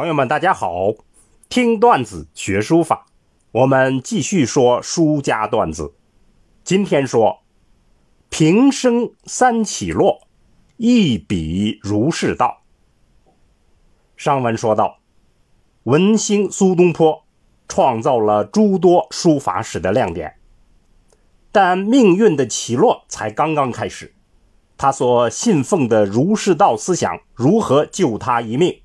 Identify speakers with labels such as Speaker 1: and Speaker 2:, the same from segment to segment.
Speaker 1: 朋友们，大家好！听段子学书法，我们继续说书家段子。今天说平生三起落，一笔如是道。上文说到，文星苏东坡创造了诸多书法史的亮点，但命运的起落才刚刚开始。他所信奉的儒释道思想如何救他一命？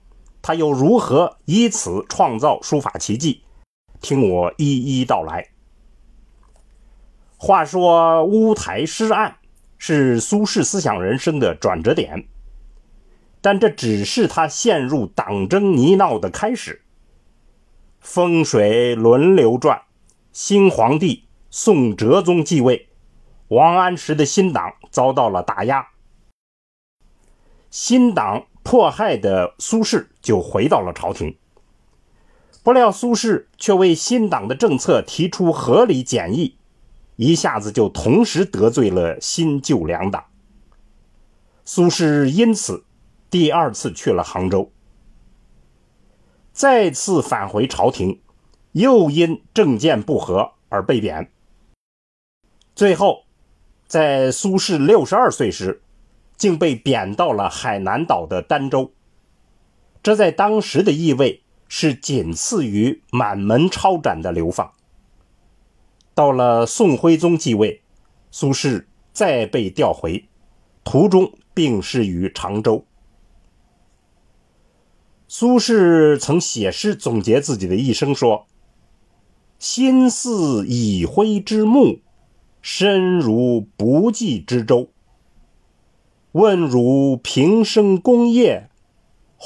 Speaker 1: 他又如何以此创造书法奇迹？听我一一道来。话说乌台诗案是苏轼思想人生的转折点，但这只是他陷入党争泥淖的开始。风水轮流转，新皇帝宋哲宗继位，王安石的新党遭到了打压，新党。迫害的苏轼就回到了朝廷，不料苏轼却为新党的政策提出合理建议，一下子就同时得罪了新旧两党。苏轼因此第二次去了杭州，再次返回朝廷，又因政见不合而被贬。最后，在苏轼六十二岁时。竟被贬到了海南岛的儋州，这在当时的意味是仅次于满门抄斩的流放。到了宋徽宗继位，苏轼再被调回，途中病逝于常州。苏轼曾写诗总结自己的一生，说：“心似已灰之木，身如不济之舟。”问汝平生功业，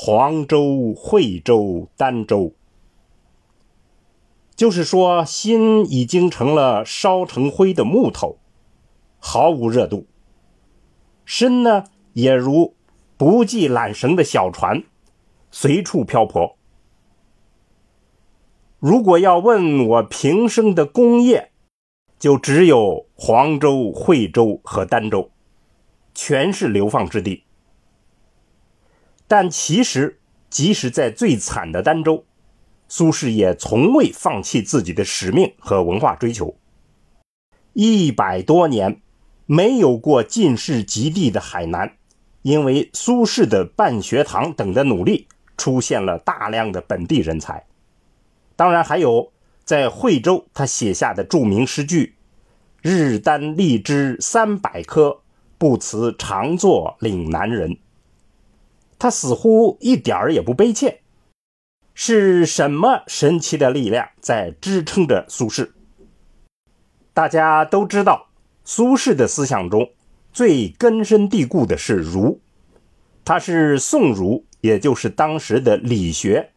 Speaker 1: 黄州、惠州、儋州，就是说，心已经成了烧成灰的木头，毫无热度；身呢，也如不系缆绳的小船，随处漂泊。如果要问我平生的功业，就只有黄州、惠州和儋州。全是流放之地，但其实，即使在最惨的儋州，苏轼也从未放弃自己的使命和文化追求。一百多年没有过进士及第的海南，因为苏轼的办学堂等的努力，出现了大量的本地人才。当然，还有在惠州他写下的著名诗句：“日啖荔枝三百颗。”不辞常作岭南人，他似乎一点儿也不悲切。是什么神奇的力量在支撑着苏轼？大家都知道，苏轼的思想中最根深蒂固的是儒，他是宋儒，也就是当时的理学，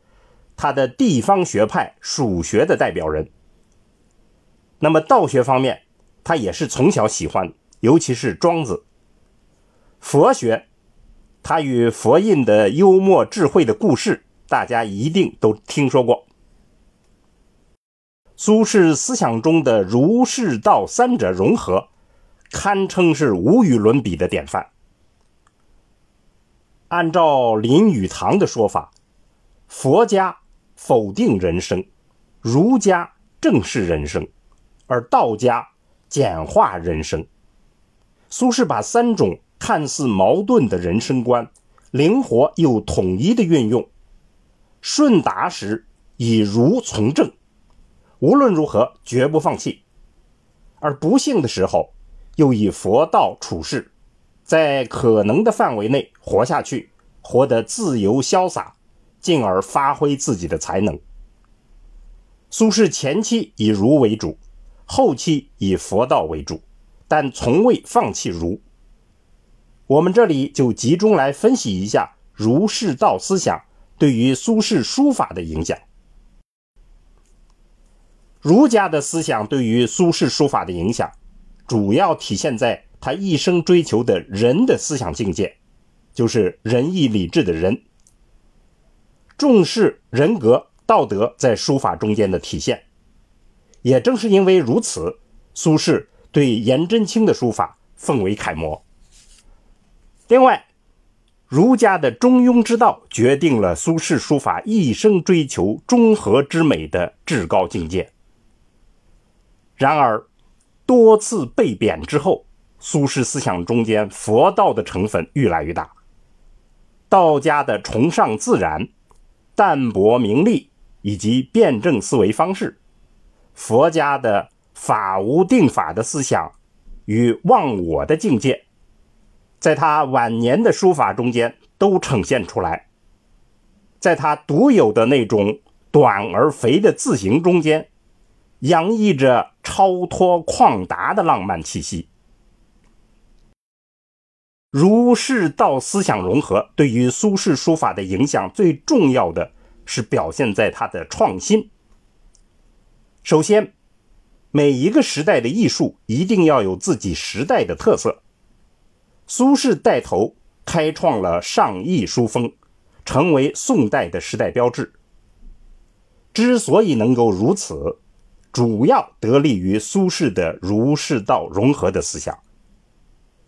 Speaker 1: 他的地方学派蜀学的代表人。那么道学方面，他也是从小喜欢，尤其是庄子。佛学，他与佛印的幽默智慧的故事，大家一定都听说过。苏轼思想中的儒释道三者融合，堪称是无与伦比的典范。按照林语堂的说法，佛家否定人生，儒家正视人生，而道家简化人生。苏轼把三种。看似矛盾的人生观，灵活又统一的运用。顺达时以儒从政，无论如何绝不放弃；而不幸的时候，又以佛道处世，在可能的范围内活下去，活得自由潇洒，进而发挥自己的才能。苏轼前期以儒为主，后期以佛道为主，但从未放弃儒。我们这里就集中来分析一下儒释道思想对于苏轼书法的影响。儒家的思想对于苏轼书法的影响，主要体现在他一生追求的人的思想境界，就是仁义礼智的仁，重视人格道德在书法中间的体现。也正是因为如此，苏轼对颜真卿的书法奉为楷模。另外，儒家的中庸之道决定了苏轼书法一生追求中和之美的至高境界。然而，多次被贬之后，苏轼思想中间佛道的成分愈来愈大。道家的崇尚自然、淡泊名利以及辩证思维方式，佛家的法无定法的思想与忘我的境界，在他晚年的书法中间都呈现出来。在他独有的那种短而肥的字形中间，洋溢着超脱旷达的浪漫气息。儒释道思想融合对于苏轼书法的影响，最重要的是表现在他的创新。首先，每一个时代的艺术一定要有自己时代的特色。苏轼带头开创了上意书风，成为宋代的时代标志。之所以能够如此，主要得力于苏轼的儒释道融合的思想。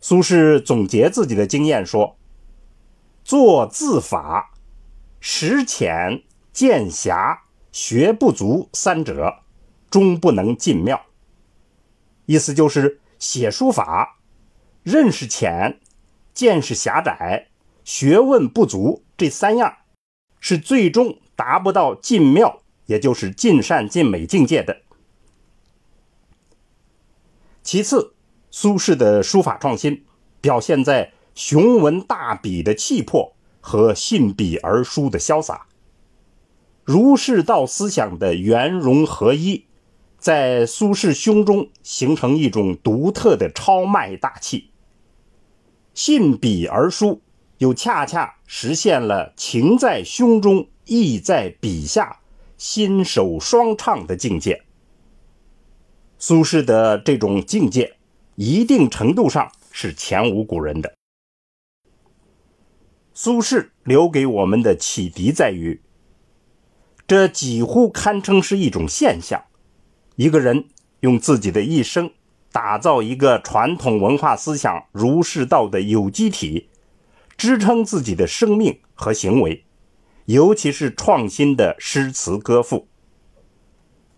Speaker 1: 苏轼总结自己的经验说：“做字法，识浅见狭，学不足三者，终不能进庙。”意思就是写书法，认识浅，见识狭窄，学问不足这三样，是最终达不到尽妙，也就是尽善尽美境界的。其次。苏轼的书法创新表现在雄文大笔的气魄和信笔而书的潇洒，儒释道思想的圆融合一，在苏轼胸中形成一种独特的超迈大气。信笔而书又恰恰实现了情在胸中，意在笔下，心手双畅的境界。苏轼的这种境界。一定程度上是前无古人的。苏轼留给我们的启迪在于，这几乎堪称是一种现象：一个人用自己的一生打造一个传统文化思想儒释道的有机体，支撑自己的生命和行为，尤其是创新的诗词歌赋，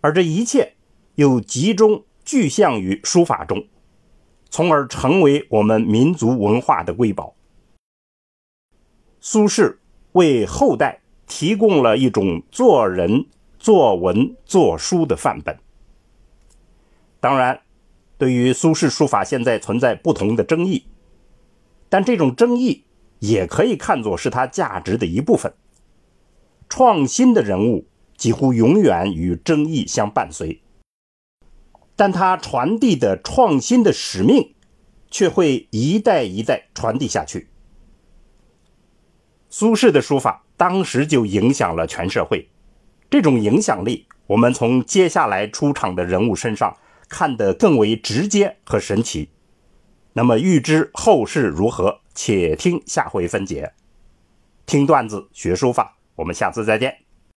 Speaker 1: 而这一切又集中具象于书法中。从而成为我们民族文化的瑰宝。苏轼为后代提供了一种做人、作文、作书的范本。当然，对于苏轼书法现在存在不同的争议，但这种争议也可以看作是他价值的一部分。创新的人物几乎永远与争议相伴随。但他传递的创新的使命，却会一代一代传递下去。苏轼的书法当时就影响了全社会，这种影响力，我们从接下来出场的人物身上看得更为直接和神奇。那么，预知后事如何，且听下回分解。听段子学书法，我们下次再见。